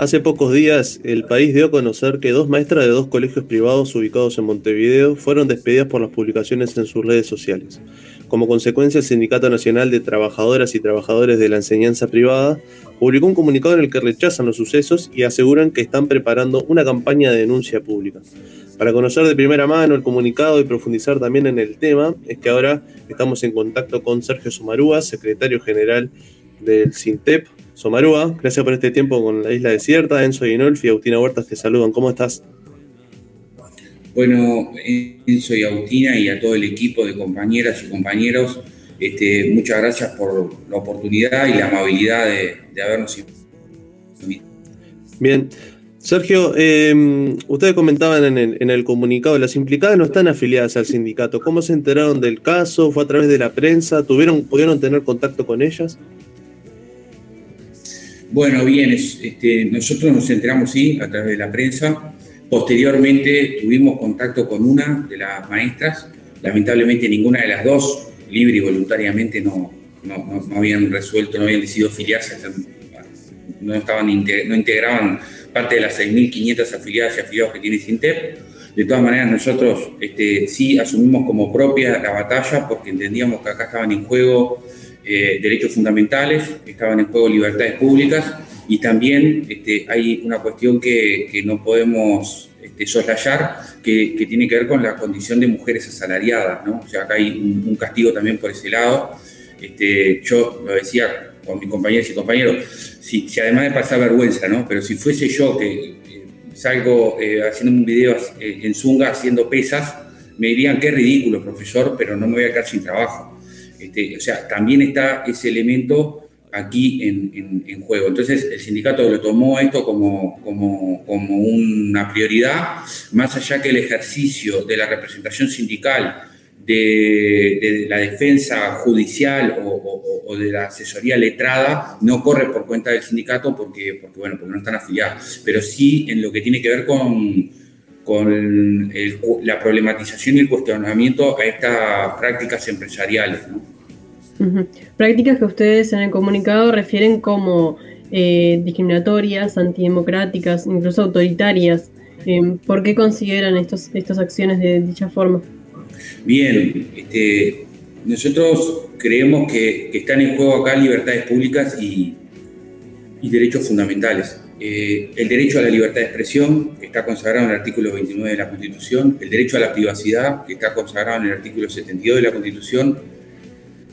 Hace pocos días el país dio a conocer que dos maestras de dos colegios privados ubicados en Montevideo fueron despedidas por las publicaciones en sus redes sociales. Como consecuencia, el Sindicato Nacional de Trabajadoras y Trabajadores de la Enseñanza Privada publicó un comunicado en el que rechazan los sucesos y aseguran que están preparando una campaña de denuncia pública. Para conocer de primera mano el comunicado y profundizar también en el tema, es que ahora estamos en contacto con Sergio Sumarúa, secretario general del SINTEP. Somarúa, gracias por este tiempo con la isla desierta. Enzo Guinolfi y Agustina Huertas te saludan. ¿Cómo estás? Bueno, Enzo y Agustina y a todo el equipo de compañeras y compañeros, este, muchas gracias por la oportunidad y la amabilidad de, habernos invitado. Bien. Sergio, em, ustedes comentaban en el, en el, comunicado, las implicadas no están afiliadas al sindicato. ¿Cómo se enteraron del caso? ¿Fue a través de la prensa? ¿Tuvieron, ¿Pudieron tener contacto con ellas? Bueno, bien, este, nosotros nos enteramos, sí, a través de la prensa. Posteriormente tuvimos contacto con una de las maestras. Lamentablemente ninguna de las dos, libre y voluntariamente, no, no, habían resuelto, no habían decidido afiliarse, no, estaban, no integraban parte de las 6.500 afiliadas y afiliados que tiene Sintep. De todas maneras, nosotros este, sí asumimos como propia la batalla porque entendíamos que acá estaban en juego eh, derechos fundamentales, estaban en juego libertades públicas y también este, hay una cuestión que, no podemos este, soslayar que, tiene que ver con la condición de mujeres asalariadas, ¿no? O sea, acá hay un, castigo también por ese lado. Este, yo lo decía con mis compañeros y compañeros, si, además de pasar vergüenza, ¿no? Pero si fuese yo que salgo eh, haciendo un video eh, en Zunga haciendo pesas, me dirían qué ridículo, profesor, pero no me voy a quedar sin trabajo. Este, o sea, también está ese elemento aquí en, juego. Entonces, el sindicato lo tomó esto como, como, una prioridad, más allá que el ejercicio de la representación sindical, de, la defensa judicial o, de la asesoría letrada, no corre por cuenta del sindicato porque, porque, bueno, porque no están afiliados, pero sí en lo que tiene que ver con, con la problematización y el cuestionamiento a estas prácticas empresariales. Prácticas que ustedes en el comunicado refieren como eh, discriminatorias, antidemocráticas, incluso autoritarias. Em, ¿Por qué consideran estos, estas acciones de dicha forma? Bien, este, nosotros creemos que, están en juego acá libertades públicas y, derechos fundamentales. Eh, el derecho a la libertad de expresión, que está consagrado en el artículo 29 de la Constitución, el derecho a la privacidad, que está consagrado en el artículo 72 de la Constitución,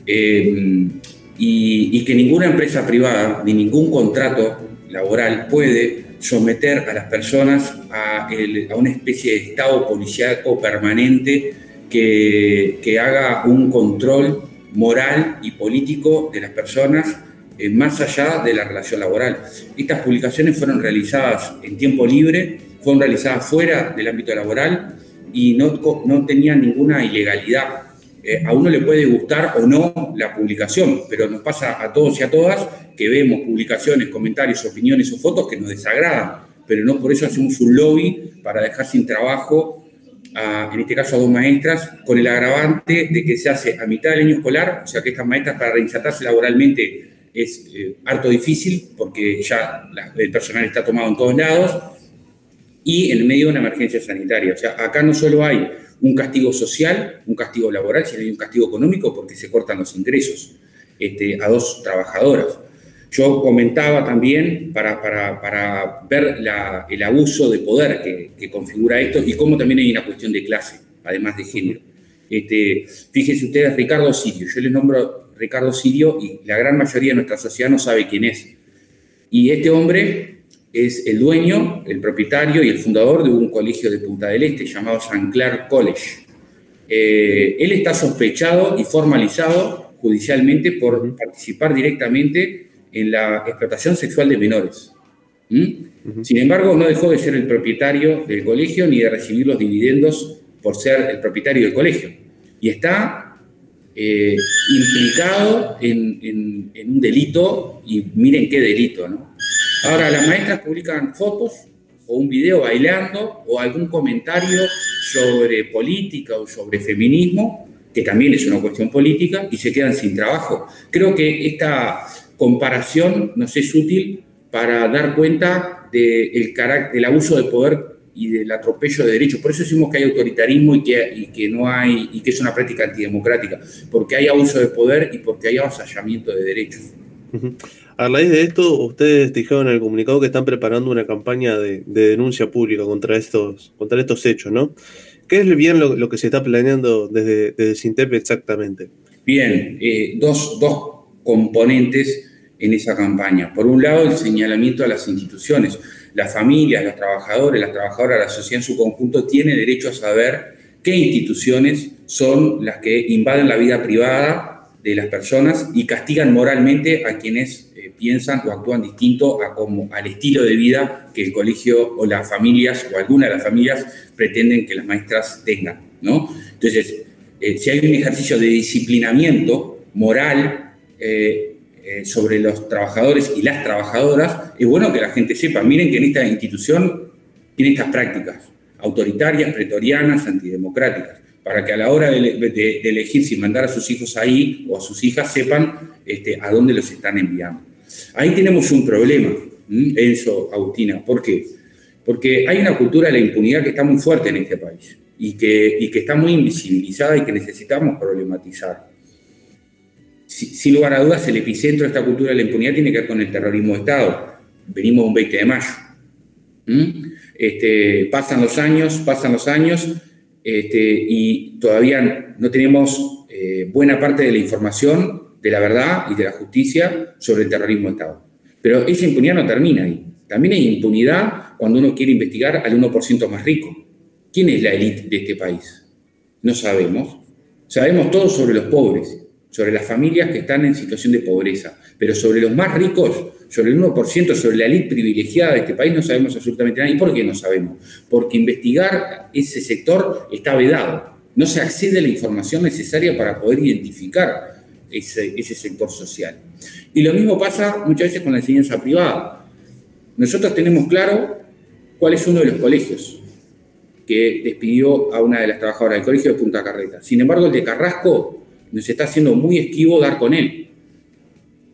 eh, y, que ninguna empresa privada ni ningún contrato laboral puede someter a las personas a, una especie de estado policíaco permanente que, que, haga un control moral y político de las personas eh, más allá de la relación laboral. Estas publicaciones fueron realizadas en tiempo libre, fueron realizadas fuera del ámbito laboral y no, no tenían ninguna ilegalidad. Eh, a uno le puede gustar o no la publicación, pero nos pasa a todos y a todas que vemos publicaciones, comentarios, opiniones o fotos que nos desagradan, pero no por eso hacemos un lobby para dejar sin trabajo, en este caso a dos maestras, con el agravante de que se hace a mitad del año escolar, o sea que estas maestras para reinsertarse laboralmente es eh, harto difícil porque ya el personal está tomado en todos lados, y en medio de una emergencia sanitaria. O sea, acá no solo hay un castigo social, un castigo laboral, sino hay un castigo económico porque se cortan los ingresos este, a dos trabajadoras. Yo comentaba también para, para, ver el abuso de poder que, configura esto y cómo también hay una cuestión de clase, además de género. Este, fíjense ustedes, Ricardo Sirio, yo le nombro Ricardo Sirio y la gran mayoría de nuestra sociedad no sabe quién es. Y este hombre es el dueño, el propietario y el fundador de un colegio de Punta del Este llamado San Clair College. Eh, él está sospechado y formalizado judicialmente por participar directamente en la explotación sexual de menores. ¿Mm? Sin embargo, no dejó de ser el propietario del colegio ni de recibir los dividendos por ser el propietario del colegio. Y está eh, implicado en, en, un delito, y miren qué delito, ¿no? Ahora, las maestras publican fotos o un video bailando o algún comentario sobre política o sobre feminismo, que también es una cuestión política, y se quedan sin trabajo. Creo que esta comparación nos es útil para dar cuenta del del abuso de poder y del atropello de derechos. Por eso decimos que hay autoritarismo y que, que, no hay, y que es una práctica antidemocrática, porque hay abuso de poder y porque hay avasallamiento de derechos. A raíz de esto, ustedes dijeron en el comunicado que están preparando una campaña de, denuncia pública contra estos, contra estos hechos, ¿no? ¿Qué es bien lo, que se está planeando desde, desde Sintep exactamente? Bien, eh, dos, dos componentes en esa campaña. Por un lado, el señalamiento a las instituciones. Las familias, los trabajadores, las trabajadoras, la sociedad en su conjunto tiene derecho a saber qué instituciones son las que invaden la vida privada de las personas y castigan moralmente a quienes eh, piensan o actúan distinto a como, al estilo de vida que el colegio o las familias o alguna de las familias pretenden que las maestras tengan. ¿no? Entonces, eh, si hay un ejercicio de disciplinamiento moral, eh, sobre los trabajadores y las trabajadoras, es bueno que la gente sepa, miren que en esta institución tiene estas prácticas autoritarias, pretorianas, antidemocráticas, para que a la hora de, elegir si mandar a sus hijos ahí o a sus hijas sepan este, a dónde los están enviando. Ahí tenemos un problema, Enzo, Agustina, ¿por qué? Porque hay una cultura de la impunidad que está muy fuerte en este país y que, y que está muy invisibilizada y que necesitamos problematizar sin lugar a dudas, el epicentro de esta cultura de la impunidad tiene que ver con el terrorismo de Estado. Venimos un 20 de mayo. Este, pasan los años, pasan los años, este, y todavía no tenemos eh, buena parte de la información, de la verdad y de la justicia sobre el terrorismo de Estado. Pero esa impunidad no termina ahí. También hay impunidad cuando uno quiere investigar al 1% más rico. ¿Quién es la élite de este país? No sabemos. Sabemos todo sobre los pobres sobre las familias que están en situación de pobreza, pero sobre los más ricos, sobre el 1%, sobre la elite privilegiada de este país, no sabemos absolutamente nada. ¿Y por qué no sabemos? Porque investigar ese sector está vedado. No se accede a la información necesaria para poder identificar ese, ese sector social. Y lo mismo pasa muchas veces con la enseñanza privada. Nosotros tenemos claro cuál es uno de los colegios que despidió a una de las trabajadoras del colegio de Punta Carreta. Sin embargo, el de Carrasco nos está haciendo muy esquivo dar con él.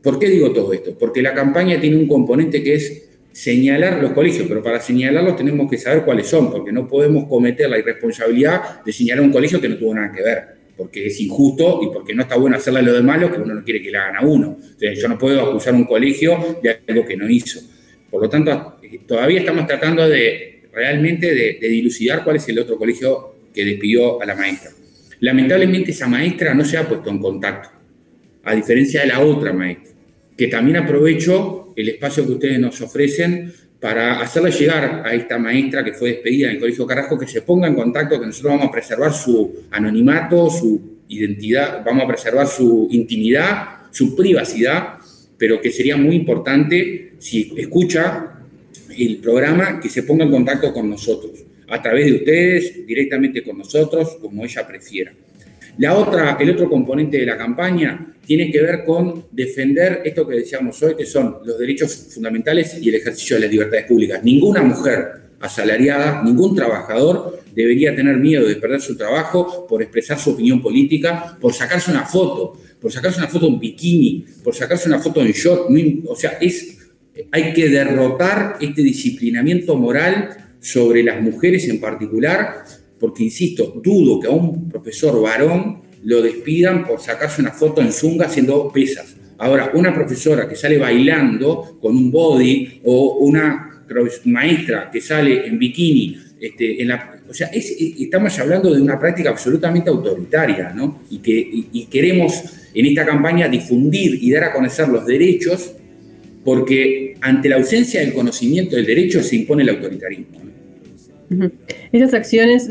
¿Por qué digo todo esto? Porque la campaña tiene un componente que es señalar los colegios, pero para señalarlos tenemos que saber cuáles son, porque no podemos cometer la irresponsabilidad de señalar un colegio que no tuvo nada que ver, porque es injusto y porque no está bueno hacerle lo de malo que uno no quiere que le hagan a uno. yo no puedo acusar a un colegio de algo que no hizo. Por lo tanto, todavía estamos tratando de realmente de dilucidar cuál es el otro colegio que despidió a la maestra. Lamentablemente esa maestra no se ha puesto en contacto, a diferencia de la otra maestra, que también aprovecho el espacio que ustedes nos ofrecen para hacerle llegar a esta maestra que fue despedida en el Colegio Carrasco que se ponga en contacto, que nosotros vamos a preservar su anonimato, su identidad, vamos a preservar su intimidad, su privacidad, pero que sería muy importante, si escucha el programa, que se ponga en contacto con nosotros a través de ustedes, directamente con nosotros, como ella prefiera. La otra, el otro componente de la campaña tiene que ver con defender esto que decíamos hoy, que son los derechos fundamentales y el ejercicio de las libertades públicas. Ninguna mujer asalariada, ningún trabajador debería tener miedo de perder su trabajo por expresar su opinión política, por sacarse una foto, por sacarse una foto en bikini, por sacarse una foto en short. O sea, es, hay que derrotar este disciplinamiento moral sobre las mujeres en particular, porque, insisto, dudo que a un profesor varón lo despidan por sacarse una foto en zunga haciendo pesas. Ahora, una profesora que sale bailando con un body o una maestra que sale en bikini, este, o sea, estamos hablando de una práctica absolutamente autoritaria, ¿no? Y que y queremos en esta campaña difundir y dar a conocer los derechos, porque ante la ausencia del conocimiento del derecho se impone el autoritarismo. Estas acciones,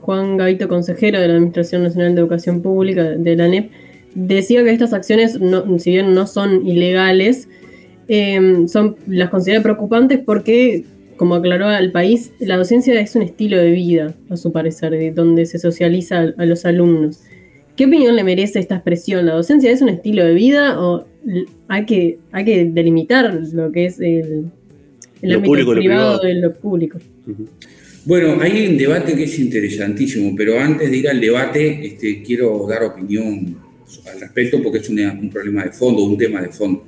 Juan Gavito, consejero de la Administración Nacional de Educación Pública de la ANEP, decía que estas acciones, si bien no son ilegales, em, son, las considera preocupantes porque, como aclaró al país, la docencia es un estilo de vida, a su parecer, de donde se socializa a, los alumnos. ¿Qué opinión le merece esta expresión? ¿La docencia es un estilo de vida o hay que, hay que delimitar lo que es el, ámbito privado, de lo público? Bueno, hay un debate que es interesantísimo, pero antes de ir al debate, este, quiero dar opinión al respecto porque es un problema de fondo, un tema de fondo.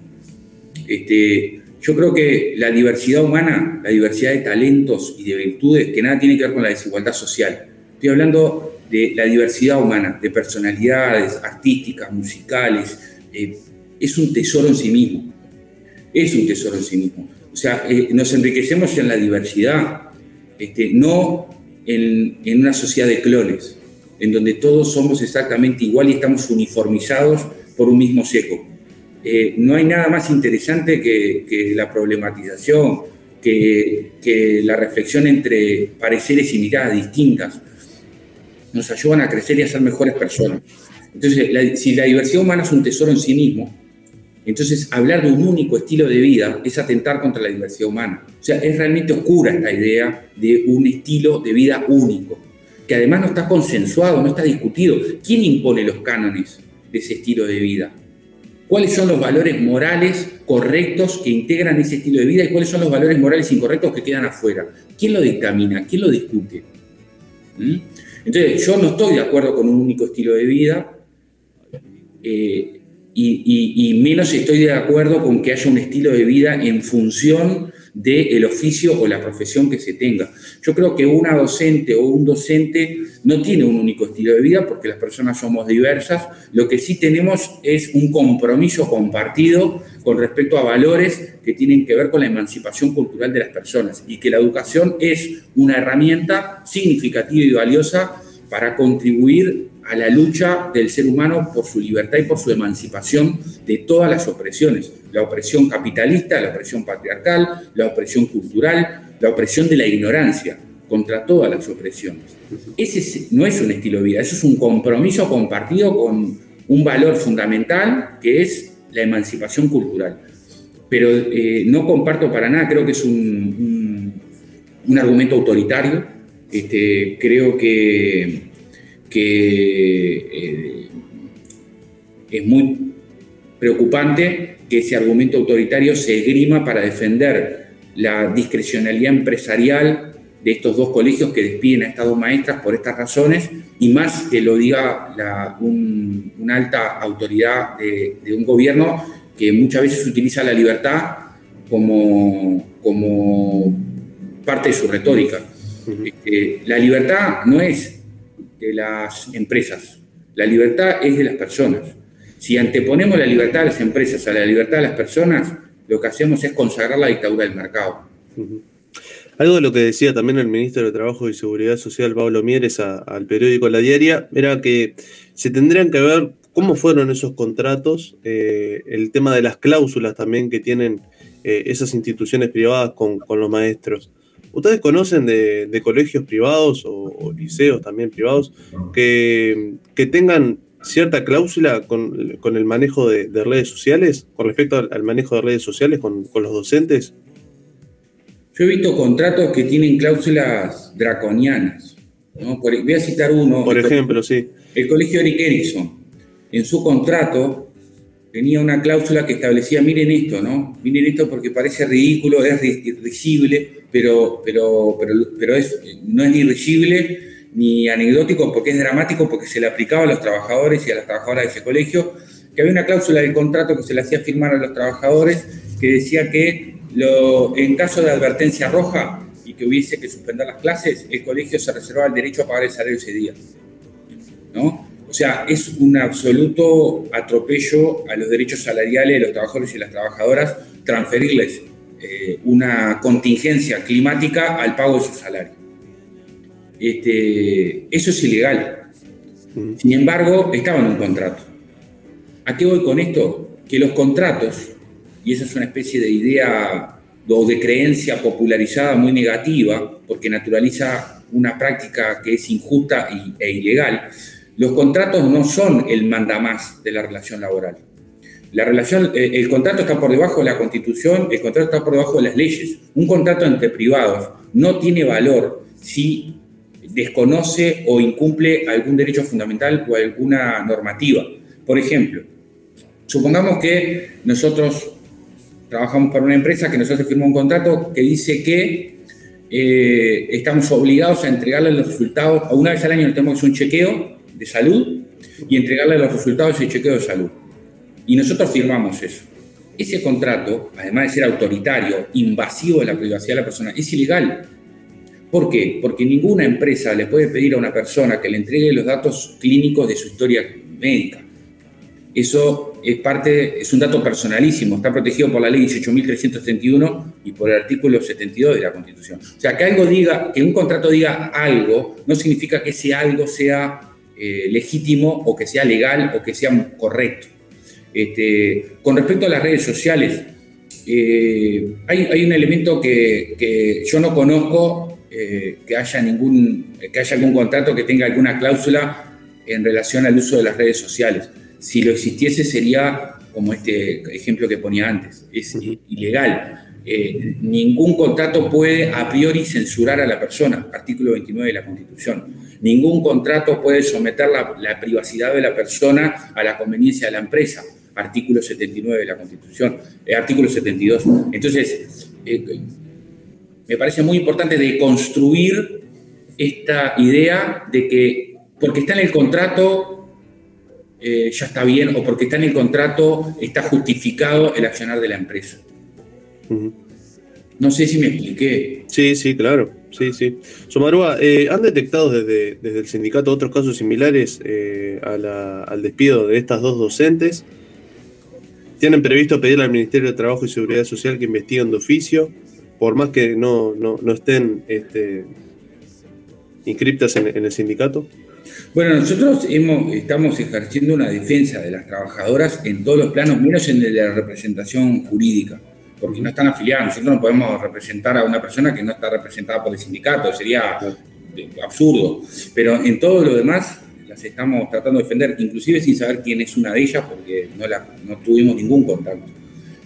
Este, yo creo que la diversidad humana, la diversidad de talentos y de virtudes, que nada tiene que ver con la desigualdad social. Estoy hablando de la diversidad humana, de personalidades artísticas, musicales, eh, es un tesoro en sí mismo. Es un tesoro en sí mismo. O sea, eh, nos enriquecemos en la diversidad, este, no en, en una sociedad de clones, en donde todos somos exactamente igual y estamos uniformizados por un mismo seco. Eh, no hay nada más interesante que, la problematización, que, la reflexión entre pareceres y miradas distintas. Nos ayudan a crecer y a ser mejores personas. Entonces, si la diversidad humana es un tesoro en sí mismo, entonces hablar de un único estilo de vida es atentar contra la diversidad humana. O sea, es realmente oscura esta idea de un estilo de vida único, que además no está consensuado, no está discutido. ¿Quién impone los cánones de ese estilo de vida? cuáles son los valores morales correctos que integran ese estilo de vida y cuáles son los valores morales incorrectos que quedan afuera. ¿Quién lo dictamina? ¿Quién lo discute? ¿Mm? Entonces, yo no estoy de acuerdo con un único estilo de vida eh, y, menos estoy de acuerdo con que haya un estilo de vida en función del oficio o la profesión que se tenga. Yo creo que una docente o un docente no tiene un único estilo de vida porque las personas somos diversas. Lo que sí tenemos es un compromiso compartido con respecto a valores que tienen que ver con la emancipación cultural de las personas y que la educación es una herramienta significativa y valiosa para contribuir a la lucha del ser humano por su libertad y por su emancipación de todas las opresiones. La opresión capitalista, la opresión patriarcal, la opresión cultural, la opresión de la ignorancia, contra todas las opresiones. Ese no es un estilo de vida, eso es un compromiso compartido con un valor fundamental que es la emancipación cultural. Pero eh, no comparto para nada, creo que es un, un, argumento autoritario. Este, creo que que eh, es muy preocupante que ese argumento autoritario se esgrima para defender la discrecionalidad empresarial de estos dos colegios que despiden a estas dos maestras por estas razones y más que lo diga una alta autoridad de, un gobierno que muchas veces utiliza la libertad como, como parte de su retórica. Este, la libertad no es de las empresas. La libertad es de las personas. Si anteponemos la libertad de las empresas a la libertad de las personas, lo que hacemos es consagrar la dictadura del mercado. Algo de lo que decía también el ministro de Trabajo y Seguridad Social, Pablo Mieres, al periódico La Diaria, era que se tendrían que ver cómo fueron esos contratos, eh, el tema de las cláusulas también que tienen eh, esas instituciones privadas con, con los maestros. ¿Ustedes conocen de, colegios privados o, liceos también privados que, tengan cierta cláusula con, el manejo de, redes sociales, con respecto al, manejo de redes sociales con, los docentes? Yo he visto contratos que tienen cláusulas draconianas. voy a citar uno. Por ejemplo, sí. El colegio Eric Erickson, en su contrato, tenía una cláusula que establecía, miren esto, ¿no? Miren esto porque parece ridículo, es risible, pero, pero, pero, pero es, no es ni risible ni anecdótico porque es dramático, porque se le aplicaba a los trabajadores y a las trabajadoras de ese colegio, que había una cláusula del contrato que se le hacía firmar a los trabajadores que decía que lo, en caso de advertencia roja y que hubiese que suspender las clases, el colegio se reservaba el derecho a pagar el salario ese día. ¿no? O sea, es un absoluto atropello a los derechos salariales de los trabajadores y las trabajadoras transferirles eh, una contingencia climática al pago de su salario. Este, eso es ilegal. Sin embargo, estaba en un contrato. ¿A qué voy con esto? Que los contratos, y esa es una especie de idea o de creencia popularizada muy negativa, porque naturaliza una práctica que es injusta e ilegal, los contratos no son el mandamás de la relación laboral. La relación, eh, el contrato está por debajo de la constitución, el contrato está por debajo de las leyes. Un contrato entre privados no tiene valor si desconoce o incumple algún derecho fundamental o alguna normativa. Por ejemplo, supongamos que nosotros trabajamos para una empresa que nosotros firmó un contrato que dice que eh, estamos obligados a entregarle los resultados, una vez al año tenemos un chequeo de salud y entregarle los resultados del chequeo de salud. Y nosotros firmamos eso. ese contrato, además de ser autoritario, invasivo de la privacidad de la persona, es ilegal. ¿Por qué? Porque ninguna empresa le puede pedir a una persona que le entregue los datos clínicos de su historia médica. Eso es parte, es un dato personalísimo, está protegido por la ley 18.331 y por el artículo 72 de la Constitución. O sea, que algo diga, que un contrato diga algo, no significa que ese algo sea eh, legítimo o que sea legal o que sea correcto. Este, con respecto a las redes sociales, eh, hay, un elemento que, yo no conozco, eh, que, haya ningún, que haya algún contrato que tenga alguna cláusula en relación al uso de las redes sociales. Si lo existiese sería como este ejemplo que ponía antes, es ilegal. Eh, ningún contrato puede a priori censurar a la persona, artículo 29 de la Constitución. Ningún contrato puede someter la, privacidad de la persona a la conveniencia de la empresa, artículo 79 de la Constitución, eh, artículo 72. Entonces, eh, me parece muy importante de construir esta idea de que porque está en el contrato ya está bien o porque está en el contrato está justificado el accionar de la empresa. No sé si me expliqué. Sí, sí, claro. Sí, sí. Somarúa, eh, ¿han detectado desde, el sindicato otros casos similares eh, al despido de estas dos docentes? ¿Tienen previsto pedirle al Ministerio de Trabajo y Seguridad Social que investiguen de oficio, por más que no, estén este, inscriptas en, el sindicato? Bueno, nosotros hemos, estamos ejerciendo una defensa de las trabajadoras en todos los planos, menos en la representación jurídica porque no están afiliados. Nosotros no podemos representar a una persona que no está representada por el sindicato, sería absurdo. Pero en todo lo demás las estamos tratando de defender, inclusive sin saber quién es una de ellas, porque no, la, no tuvimos ningún contacto.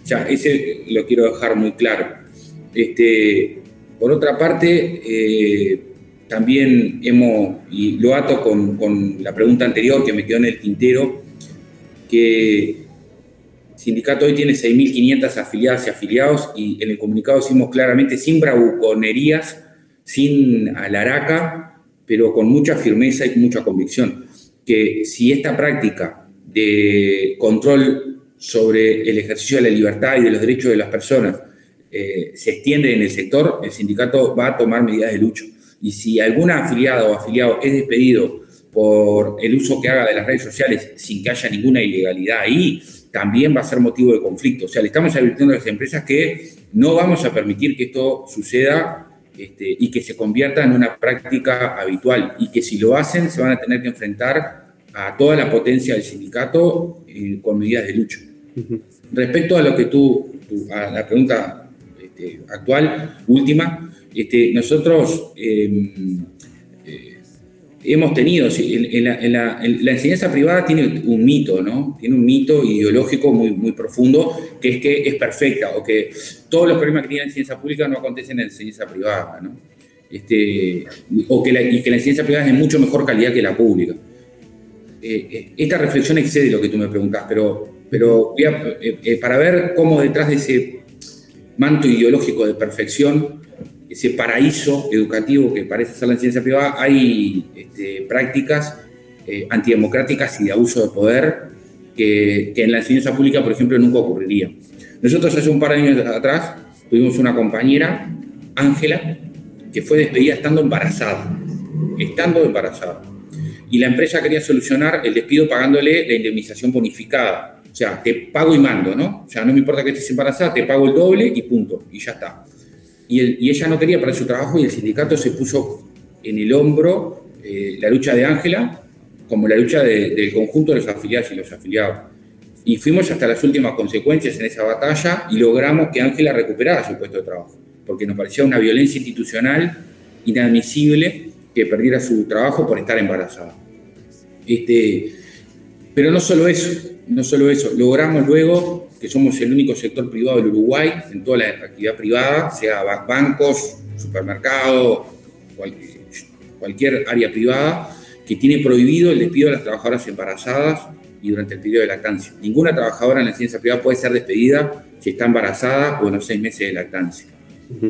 Ya, ese lo quiero dejar muy claro. Este, por otra parte, eh, también hemos, y lo ato con, con la pregunta anterior que me quedó en el tintero, que sindicato hoy tiene 6.500 afiliadas y afiliados y en el comunicado decimos claramente sin bravuconerías, sin alaraca, pero con mucha firmeza y mucha convicción, que si esta práctica de control sobre el ejercicio de la libertad y de los derechos de las personas eh, se extiende en el sector, el sindicato va a tomar medidas de lucha. Y si alguna afiliada o afiliado es despedido por el uso que haga de las redes sociales sin que haya ninguna ilegalidad ahí, también va a ser motivo de conflicto. O sea, le estamos advirtiendo a las empresas que no vamos a permitir que esto suceda este, y que se convierta en una práctica habitual y que si lo hacen se van a tener que enfrentar a toda la potencia del sindicato eh, con medidas de lucha. Respecto a lo que tú, a la pregunta este, actual, última, este, nosotros em, hemos tenido, en, la, enseñanza privada tiene un mito, ¿no? Tiene un mito ideológico muy, profundo, que es que es perfecta, o que todos los problemas que tiene la enseñanza pública no acontecen en la enseñanza privada, ¿no? Este, o que la, y que la enseñanza privada es de mucho mejor calidad que la pública. Eh, eh, esta reflexión excede lo que tú me preguntas, pero, pero eh, para ver cómo detrás de ese manto ideológico de perfección ese paraíso educativo que parece ser la ciencia privada, hay este, prácticas eh, antidemocráticas y de abuso de poder que, en la enseñanza pública, por ejemplo, nunca ocurriría. Nosotros hace un par de años atrás tuvimos una compañera, Ángela, que fue despedida estando embarazada, estando embarazada. Y la empresa quería solucionar el despido pagándole la indemnización bonificada. O sea, te pago y mando, ¿no? O sea, no me importa que estés embarazada, te pago el doble y punto, y ya está y, ella no quería para su trabajo y el sindicato se puso en el hombro eh, la lucha de Ángela como la lucha del conjunto de los afiliados y los afiliados. Y fuimos hasta las últimas consecuencias en esa batalla y logramos que Ángela recuperara su puesto de trabajo, porque nos parecía una violencia institucional inadmisible que perdiera su trabajo por estar embarazada. Este, pero no solo eso, no solo eso, logramos luego que somos el único sector privado del Uruguay en toda la actividad privada, sea bancos, supermercados, cualquier, área privada, que tiene prohibido el despido de las trabajadoras embarazadas y durante el periodo de lactancia. Ninguna trabajadora en la ciencia privada puede ser despedida si está embarazada o en los seis meses de lactancia.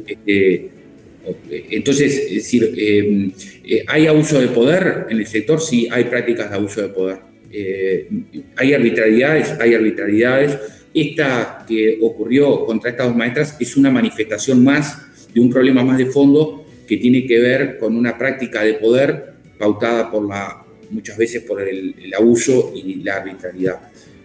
Este, entonces, es decir, eh, eh, ¿hay abuso de poder en el sector? Sí, hay prácticas de abuso de poder. Eh, hay arbitrariedades, hay arbitrariedades esta que ocurrió contra estas dos maestras es una manifestación más de un problema más de fondo que tiene que ver con una práctica de poder pautada por la, muchas veces por el, abuso y la arbitrariedad.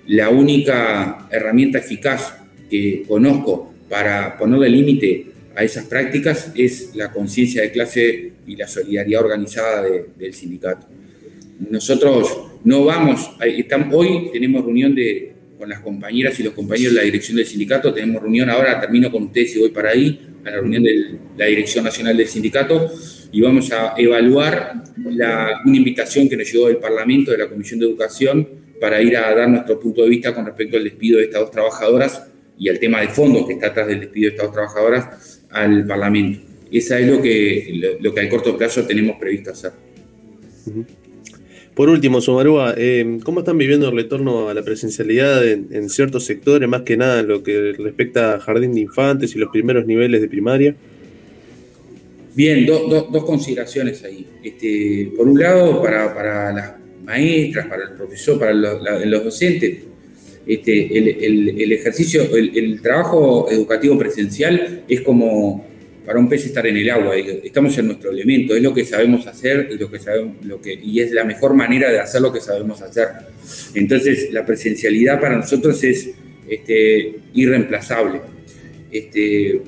La única herramienta eficaz que conozco para ponerle límite a esas prácticas es la conciencia de clase y la solidaridad organizada del sindicato. Nosotros no vamos, estamos, hoy tenemos reunión de, con las compañeras y los compañeros de la dirección del sindicato, tenemos reunión ahora, termino con ustedes y voy para ahí, a la reunión de la Dirección Nacional del Sindicato, y vamos a evaluar la, una invitación que nos llegó del Parlamento, de la Comisión de Educación, para ir a dar nuestro punto de vista con respecto al despido de estas dos trabajadoras y al tema de fondo que está atrás del despido de estas dos trabajadoras al Parlamento. Esa es lo que, lo, que a corto plazo tenemos previsto hacer. Por último, Somarúa, eh, ¿cómo están viviendo el retorno a la presencialidad en, ciertos sectores, más que nada en lo que respecta a jardín de infantes y los primeros niveles de primaria? Bien, dos consideraciones ahí. Este, por un lado, para, para, las maestras, para el profesor, para los, docentes, este, el, el, ejercicio, el, trabajo educativo presencial es como para un pez estar en el agua, estamos en nuestro elemento, es lo que sabemos hacer y, lo que sabemos, lo que, y es la mejor manera de hacer lo que sabemos hacer. Entonces, la presencialidad para nosotros es este, irreemplazable. Este,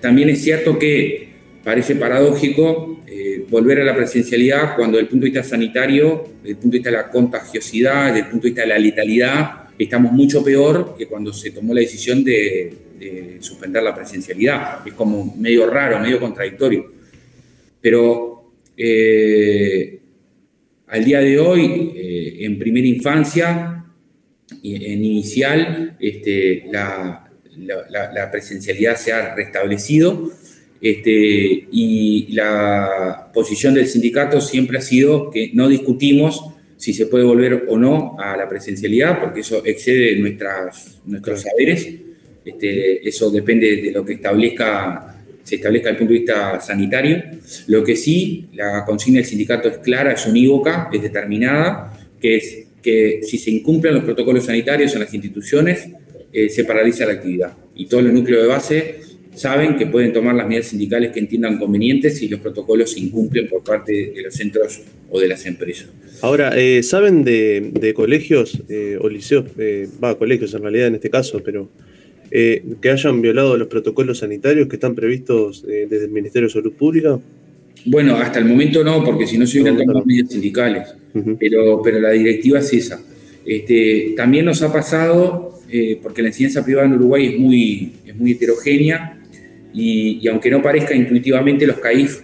también es cierto que parece paradójico eh, volver a la presencialidad cuando desde el punto de vista sanitario, desde el punto de vista de la contagiosidad, desde el punto de vista de la letalidad, estamos mucho peor que cuando se tomó la decisión de de suspender la presencialidad. Es como medio raro, medio contradictorio. Pero eh, al día de hoy, eh, en primera infancia, en inicial, este, la, presencialidad se ha restablecido este, y la posición del sindicato siempre ha sido que no discutimos si se puede volver o no a la presencialidad, porque eso excede nuestras, nuestros saberes este, eso depende de lo que establezca, se establezca desde el punto de vista sanitario. Lo que sí, la consigna del sindicato es clara, es unívoca, es determinada, que es que si se incumplen los protocolos sanitarios en las instituciones, eh, se paraliza la actividad. Y todos los núcleos de base saben que pueden tomar las medidas sindicales que entiendan convenientes si los protocolos se incumplen por parte de los centros o de las empresas. Ahora, eh, ¿saben de, colegios eh, o liceos, va, colegios en realidad en este caso, pero eh, que hayan violado los protocolos sanitarios que están previstos eh, desde el Ministerio de Salud Pública? Bueno, hasta el momento no, porque si no se hubieran tomado medidas sindicales, pero, pero la directiva es esa. Este, también nos ha pasado, eh, porque la enseñanza privada en Uruguay es muy, es muy heterogénea, y, aunque no parezca intuitivamente, los CAIF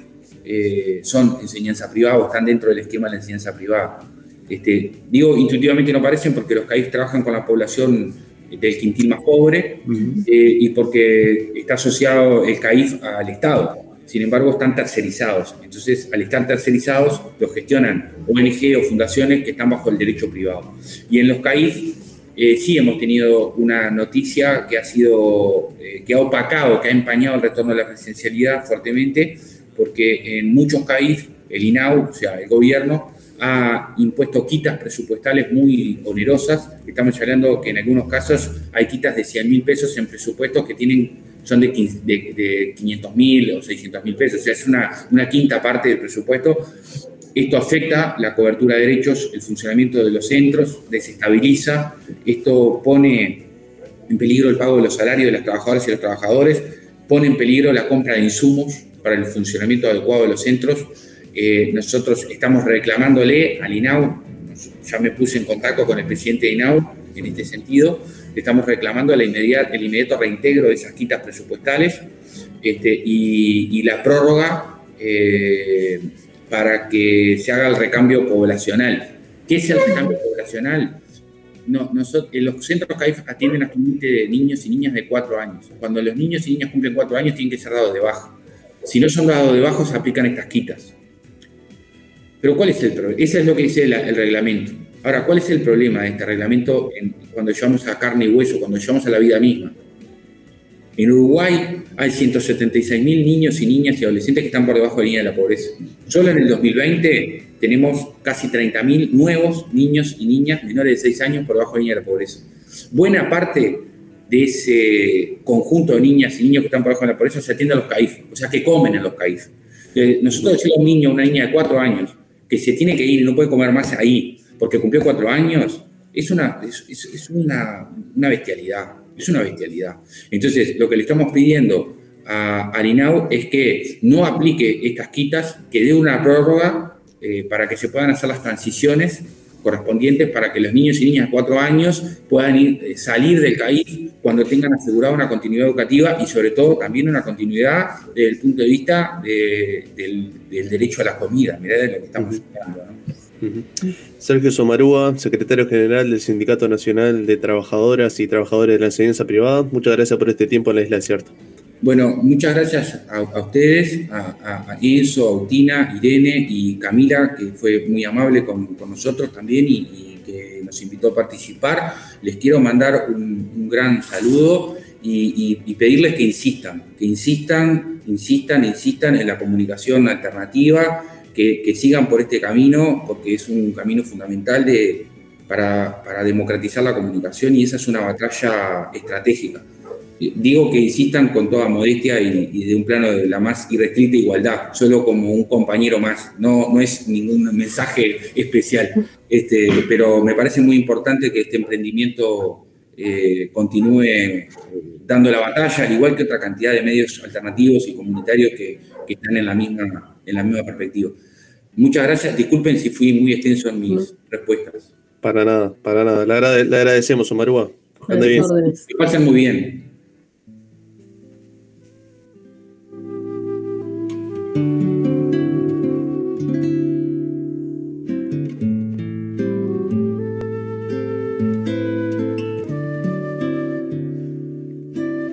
son enseñanza privada o están dentro del esquema de la enseñanza privada. Este, digo, intuitivamente no parecen porque los CAIF trabajan con la población del quintil más pobre eh, y porque está asociado el CAIF al Estado. Sin embargo, están tercerizados. Entonces, al estar tercerizados, los gestionan ONG o fundaciones que están bajo el derecho privado. Y en los CAIF eh, sí hemos tenido una noticia que ha sido, eh, que ha opacado, que ha empañado el retorno de la presencialidad fuertemente, porque en muchos CAIF, el INAU, o sea, el gobierno, ha impuesto quitas presupuestales muy onerosas. Estamos hablando que en algunos casos hay quitas de 100 mil pesos en presupuestos que tienen son de, de, 500 mil o 600 mil pesos, o sea, es una, una quinta parte del presupuesto. Esto afecta la cobertura de derechos, el funcionamiento de los centros, desestabiliza, esto pone en peligro el pago de los salarios de las trabajadoras y los trabajadores, pone en peligro la compra de insumos para el funcionamiento adecuado de los centros, eh, nosotros estamos reclamándole al INAU, ya me puse en contacto con el presidente de INAU en este sentido, estamos reclamando el inmediato reintegro de esas quitas presupuestales este, y, la prórroga eh, para que se haga el recambio poblacional. ¿Qué es el recambio poblacional? Los centros CAIF atienden actualmente niños y niñas de 4 años. Cuando los niños y niñas cumplen 4 años tienen que ser dados de baja. Si no son dados de baja, se aplican estas quitas. Pero ¿cuál es el problema? Ese es lo que dice el reglamento. Ahora, ¿cuál es el problema de este reglamento cuando llevamos a carne y hueso, cuando llevamos a la vida misma? En Uruguay hay 176.000 niños y niñas y adolescentes que están por debajo de la línea de la pobreza. Solo en el 2020 tenemos casi 30.000 nuevos niños y niñas menores de 6 años por debajo de la línea de la pobreza. Buena parte de ese conjunto de niñas y niños que están por debajo de la pobreza se atiende a los CAIF, o sea, que comen en los CAIF. Eh, nosotros decimos a un niño, una niña de cuatro años, que se tiene que ir no puede comer más ahí porque cumplió cuatro años, es una, es, una, bestialidad, es una bestialidad. Entonces, lo que le estamos pidiendo a Arinau es que no aplique estas quitas, que dé una prórroga eh, para que se puedan hacer las transiciones correspondientes para que los niños y niñas de cuatro años puedan eh, salir del CAIF cuando tengan asegurada una continuidad educativa y sobre todo también una continuidad desde el punto de vista del, derecho a la comida, mirá de lo que estamos hablando. Sergio Somarúa, secretario general del Sindicato Nacional de Trabajadoras y Trabajadores de la Enseñanza Privada, muchas gracias por este tiempo en la Isla Desierta. Bueno, muchas gracias a, ustedes, a, a, Enzo, a Utina, Irene y Camila, que fue muy amable con, nosotros también y, que nos invitó a participar. Les quiero mandar un, gran saludo y, pedirles que insistan, que insistan, insistan, insistan en la comunicación alternativa, que, sigan por este camino, porque es un camino fundamental de, para, para democratizar la comunicación y esa es una batalla estratégica Digo que insistan con toda modestia y, de un plano de la más irrestricta igualdad, solo como un compañero más, no, no es ningún mensaje especial, este, pero me parece muy importante que este emprendimiento eh, continúe eh, dando la batalla, al igual que otra cantidad de medios alternativos y comunitarios que, que están en la, misma, en la misma perspectiva. Muchas gracias, disculpen si fui muy extenso en mis respuestas. Para nada, para nada. Le, agradecemos, Omarúa. Que pasen muy bien. Thank you.